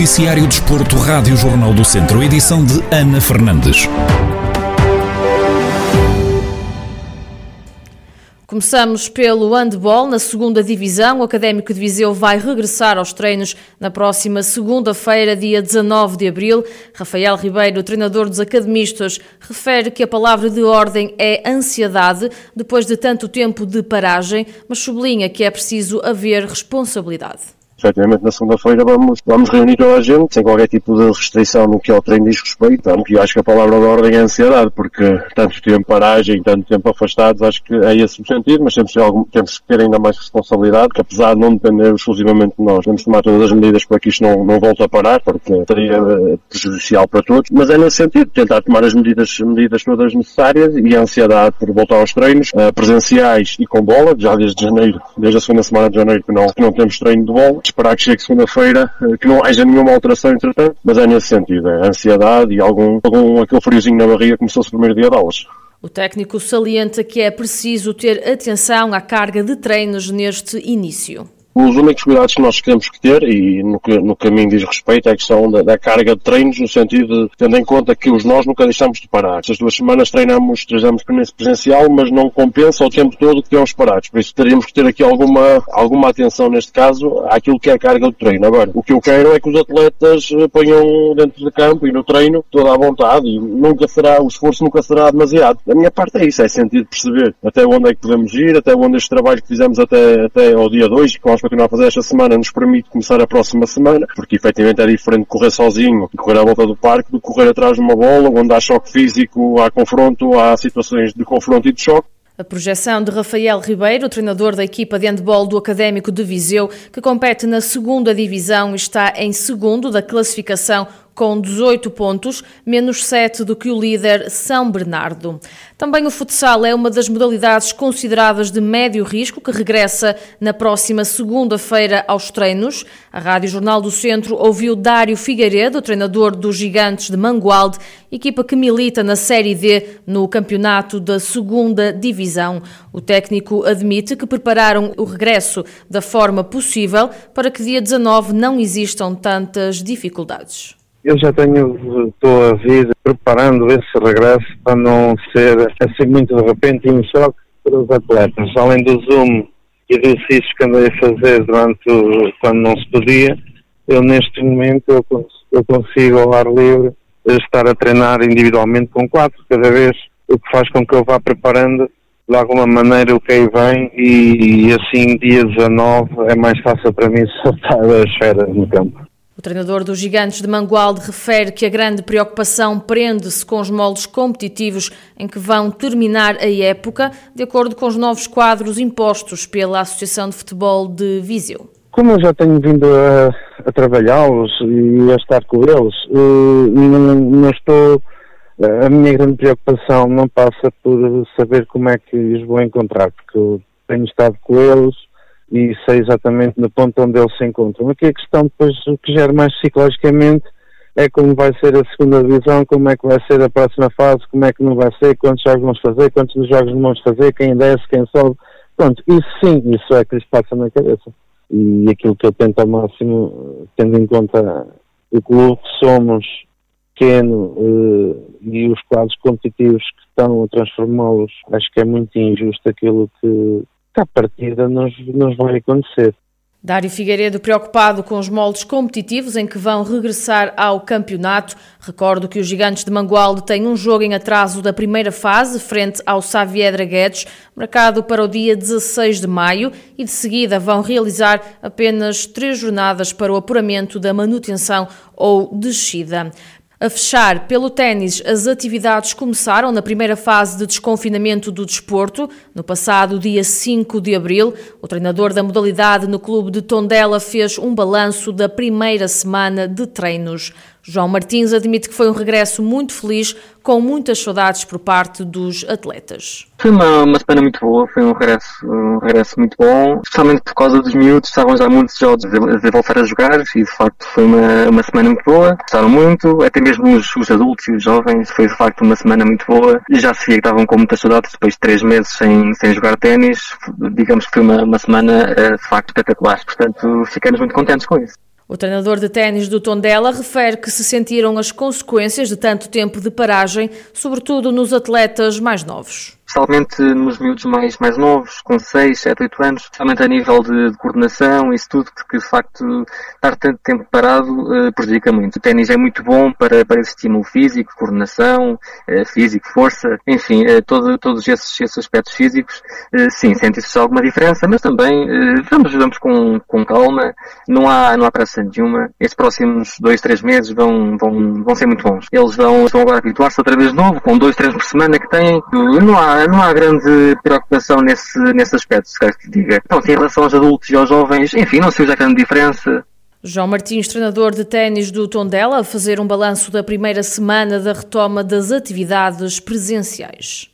Noticiário Desporto, Rádio Jornal do Centro, edição de Ana Fernandes. Começamos pelo handball. Na segunda divisão, o Académico de Viseu vai regressar aos treinos na próxima segunda-feira, dia 19 de abril. Rafael Ribeiro, treinador dos academistas, refere que a palavra de ordem é ansiedade depois de tanto tempo de paragem, mas sublinha que é preciso haver responsabilidade efetivamente na segunda-feira vamos, vamos reunir toda a gente, sem qualquer tipo de restrição no que ao treino diz respeito. E acho que a palavra de ordem é ansiedade, porque tanto tempo paragem, tanto tempo afastados, acho que é esse o sentido, mas temos, algum, temos que ter ainda mais responsabilidade, que apesar de não depender exclusivamente de nós, temos que tomar todas as medidas para que isto não, não volte a parar, porque seria eh, prejudicial para todos. Mas é nesse sentido, tentar tomar as medidas, medidas todas necessárias e a ansiedade por voltar aos treinos, uh, presenciais e com bola, já desde janeiro, desde a segunda semana de janeiro que não, que não temos treino de bola esperar que chegue segunda-feira, eh, que não haja nenhuma alteração entretanto, mas é nesse sentido, é ansiedade e algum, algum aquele friozinho na barriga começou-se o primeiro dia de aulas. O técnico salienta que é preciso ter atenção à carga de treinos neste início. Os únicos cuidados que nós temos que ter, e no, que, no caminho diz respeito, é a questão da, da, carga de treinos, no sentido de, tendo em conta que os nós nunca deixamos de parar. Estas duas semanas treinamos, treinamos presencial, mas não compensa o tempo todo que tivemos parados. Por isso teríamos que ter aqui alguma, alguma atenção neste caso àquilo que é a carga de treino. Agora, o que eu quero é que os atletas eh, ponham dentro de campo e no treino toda à vontade e nunca será, o esforço nunca será demasiado. A minha parte é isso, é sentir perceber até onde é que podemos ir, até onde este trabalho que fizemos até, até ao dia 2, com vamos continuar a fazer esta semana nos permite começar a próxima semana, porque efetivamente é diferente correr sozinho e correr à volta do parque do correr atrás de uma bola, onde há choque físico, há confronto, há situações de confronto e de choque. A projeção de Rafael Ribeiro, treinador da equipa de handball do Académico de Viseu, que compete na segunda divisão está em segundo da classificação com 18 pontos, menos 7 do que o líder São Bernardo. Também o futsal é uma das modalidades consideradas de médio risco, que regressa na próxima segunda-feira aos treinos. A Rádio Jornal do Centro ouviu Dário Figueiredo, treinador dos Gigantes de Mangualde, equipa que milita na Série D no campeonato da segunda divisão. O técnico admite que prepararam o regresso da forma possível para que dia 19 não existam tantas dificuldades. Eu já tenho, estou a vir preparando esse regresso para não ser assim muito de repente um choque para os atletas. Além do Zoom e do exercícios que andei a fazer durante quando não se podia, eu neste momento eu, eu consigo ao ar livre estar a treinar individualmente com quatro cada vez, o que faz com que eu vá preparando de alguma maneira o que aí vem e, e assim dia 19 é mais fácil para mim soltar as férias no campo. O treinador dos Gigantes de Mangualde refere que a grande preocupação prende-se com os moldes competitivos em que vão terminar a época, de acordo com os novos quadros impostos pela Associação de Futebol de Viseu. Como eu já tenho vindo a, a trabalhá-los e a estar com eles, eh, não, não estou. A minha grande preocupação não passa por saber como é que os vou encontrar, porque eu tenho estado com eles e sei exatamente no ponto onde eles se encontram. Aqui a questão depois, o que gera mais psicologicamente é como vai ser a segunda divisão, como é que vai ser a próxima fase, como é que não vai ser, quantos jogos vamos fazer, quantos jogos vamos fazer, quem desce, quem sobe. Pronto, isso sim, isso é que lhes passa na cabeça. E aquilo que eu tento ao máximo, tendo em conta o clube que somos, pequeno, eh, e os quadros competitivos que estão a transformá-los, acho que é muito injusto aquilo que, que à partida nos, nos vai acontecer. Dário Figueiredo preocupado com os moldes competitivos em que vão regressar ao campeonato. Recordo que os gigantes de Mangualde têm um jogo em atraso da primeira fase, frente ao Saavedra Guedes, marcado para o dia 16 de maio, e de seguida vão realizar apenas três jornadas para o apuramento da manutenção ou descida. A fechar, pelo ténis, as atividades começaram na primeira fase de desconfinamento do desporto, no passado dia 5 de abril. O treinador da modalidade no clube de Tondela fez um balanço da primeira semana de treinos. João Martins admite que foi um regresso muito feliz, com muitas saudades por parte dos atletas. Foi uma, uma semana muito boa, foi um regresso, um regresso muito bom, especialmente por causa dos miúdos, estavam já muitos jogos a voltar a jogar e de facto foi uma, uma semana muito boa, gostaram muito, até mesmo os, os adultos e os jovens, foi de facto uma semana muito boa já se via que estavam com muitas saudades depois de três meses sem, sem jogar ténis, digamos que foi uma, uma semana eh, de facto espetacular, portanto ficamos muito contentes com isso. O treinador de ténis do Tondela refere que se sentiram as consequências de tanto tempo de paragem, sobretudo nos atletas mais novos especialmente nos miúdos mais, mais novos, com 6, 7, 8 anos, especialmente a nível de, de coordenação, isso tudo, porque de facto estar tanto tempo parado uh, prejudica muito. O ténis é muito bom para, para esse estímulo físico, coordenação, uh, físico, força, enfim, uh, todo, todos esses, esses aspectos físicos, sim, sente-se alguma diferença, mas também vamos, vamos com, com calma, não há, não há pressa nenhuma. Estes próximos 2, 3 meses vão, vão, vão ser muito bons. Eles vão, vão agora habituar-se outra vez novo, com 2, 3 por semana que têm, não não há grande preocupação nesse, nesse aspecto, se quer que diga. Então, em relação aos adultos e aos jovens, enfim, não se usa grande diferença. João Martins, treinador de ténis do Tondela, a fazer um balanço da primeira semana da retoma das atividades presenciais.